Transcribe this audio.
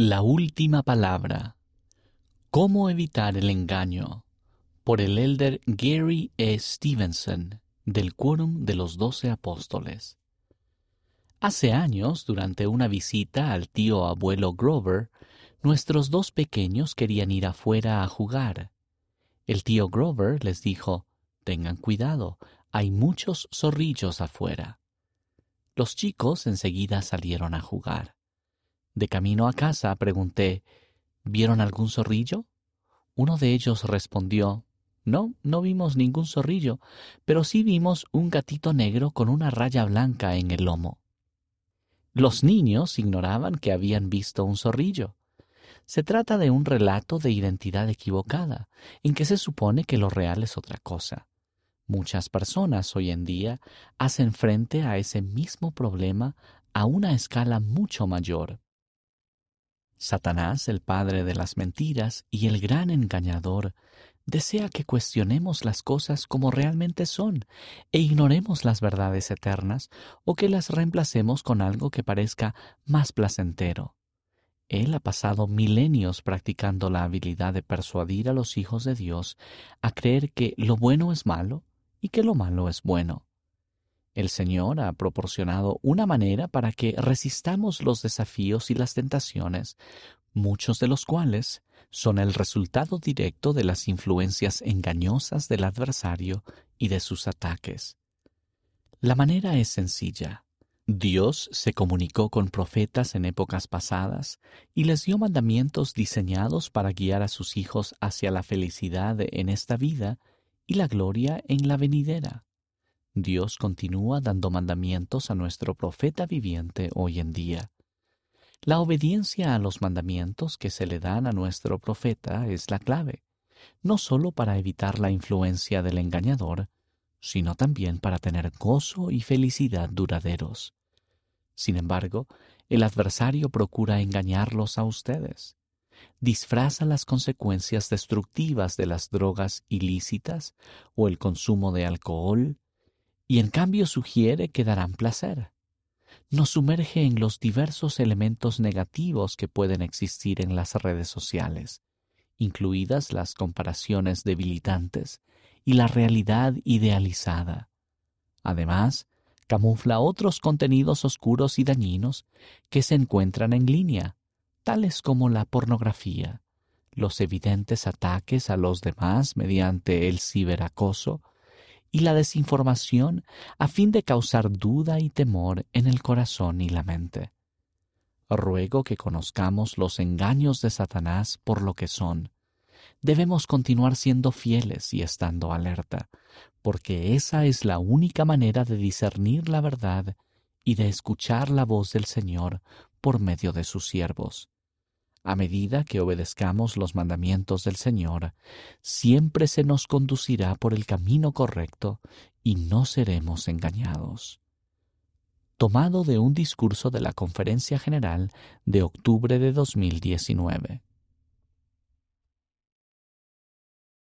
La última palabra. ¿Cómo evitar el engaño? Por el elder Gary E. Stevenson, del Quórum de los Doce Apóstoles. Hace años, durante una visita al tío abuelo Grover, nuestros dos pequeños querían ir afuera a jugar. El tío Grover les dijo, Tengan cuidado, hay muchos zorrillos afuera. Los chicos enseguida salieron a jugar. De camino a casa pregunté, ¿Vieron algún zorrillo? Uno de ellos respondió, No, no vimos ningún zorrillo, pero sí vimos un gatito negro con una raya blanca en el lomo. Los niños ignoraban que habían visto un zorrillo. Se trata de un relato de identidad equivocada, en que se supone que lo real es otra cosa. Muchas personas hoy en día hacen frente a ese mismo problema a una escala mucho mayor. Satanás, el padre de las mentiras y el gran engañador, desea que cuestionemos las cosas como realmente son e ignoremos las verdades eternas o que las reemplacemos con algo que parezca más placentero. Él ha pasado milenios practicando la habilidad de persuadir a los hijos de Dios a creer que lo bueno es malo y que lo malo es bueno. El Señor ha proporcionado una manera para que resistamos los desafíos y las tentaciones, muchos de los cuales son el resultado directo de las influencias engañosas del adversario y de sus ataques. La manera es sencilla. Dios se comunicó con profetas en épocas pasadas y les dio mandamientos diseñados para guiar a sus hijos hacia la felicidad en esta vida y la gloria en la venidera. Dios continúa dando mandamientos a nuestro profeta viviente hoy en día. La obediencia a los mandamientos que se le dan a nuestro profeta es la clave, no sólo para evitar la influencia del engañador, sino también para tener gozo y felicidad duraderos. Sin embargo, el adversario procura engañarlos a ustedes. Disfraza las consecuencias destructivas de las drogas ilícitas o el consumo de alcohol, y en cambio sugiere que darán placer. Nos sumerge en los diversos elementos negativos que pueden existir en las redes sociales, incluidas las comparaciones debilitantes y la realidad idealizada. Además, camufla otros contenidos oscuros y dañinos que se encuentran en línea, tales como la pornografía, los evidentes ataques a los demás mediante el ciberacoso, y la desinformación a fin de causar duda y temor en el corazón y la mente. Ruego que conozcamos los engaños de Satanás por lo que son. Debemos continuar siendo fieles y estando alerta, porque esa es la única manera de discernir la verdad y de escuchar la voz del Señor por medio de sus siervos. A medida que obedezcamos los mandamientos del Señor, siempre se nos conducirá por el camino correcto y no seremos engañados. Tomado de un discurso de la Conferencia General de octubre de 2019.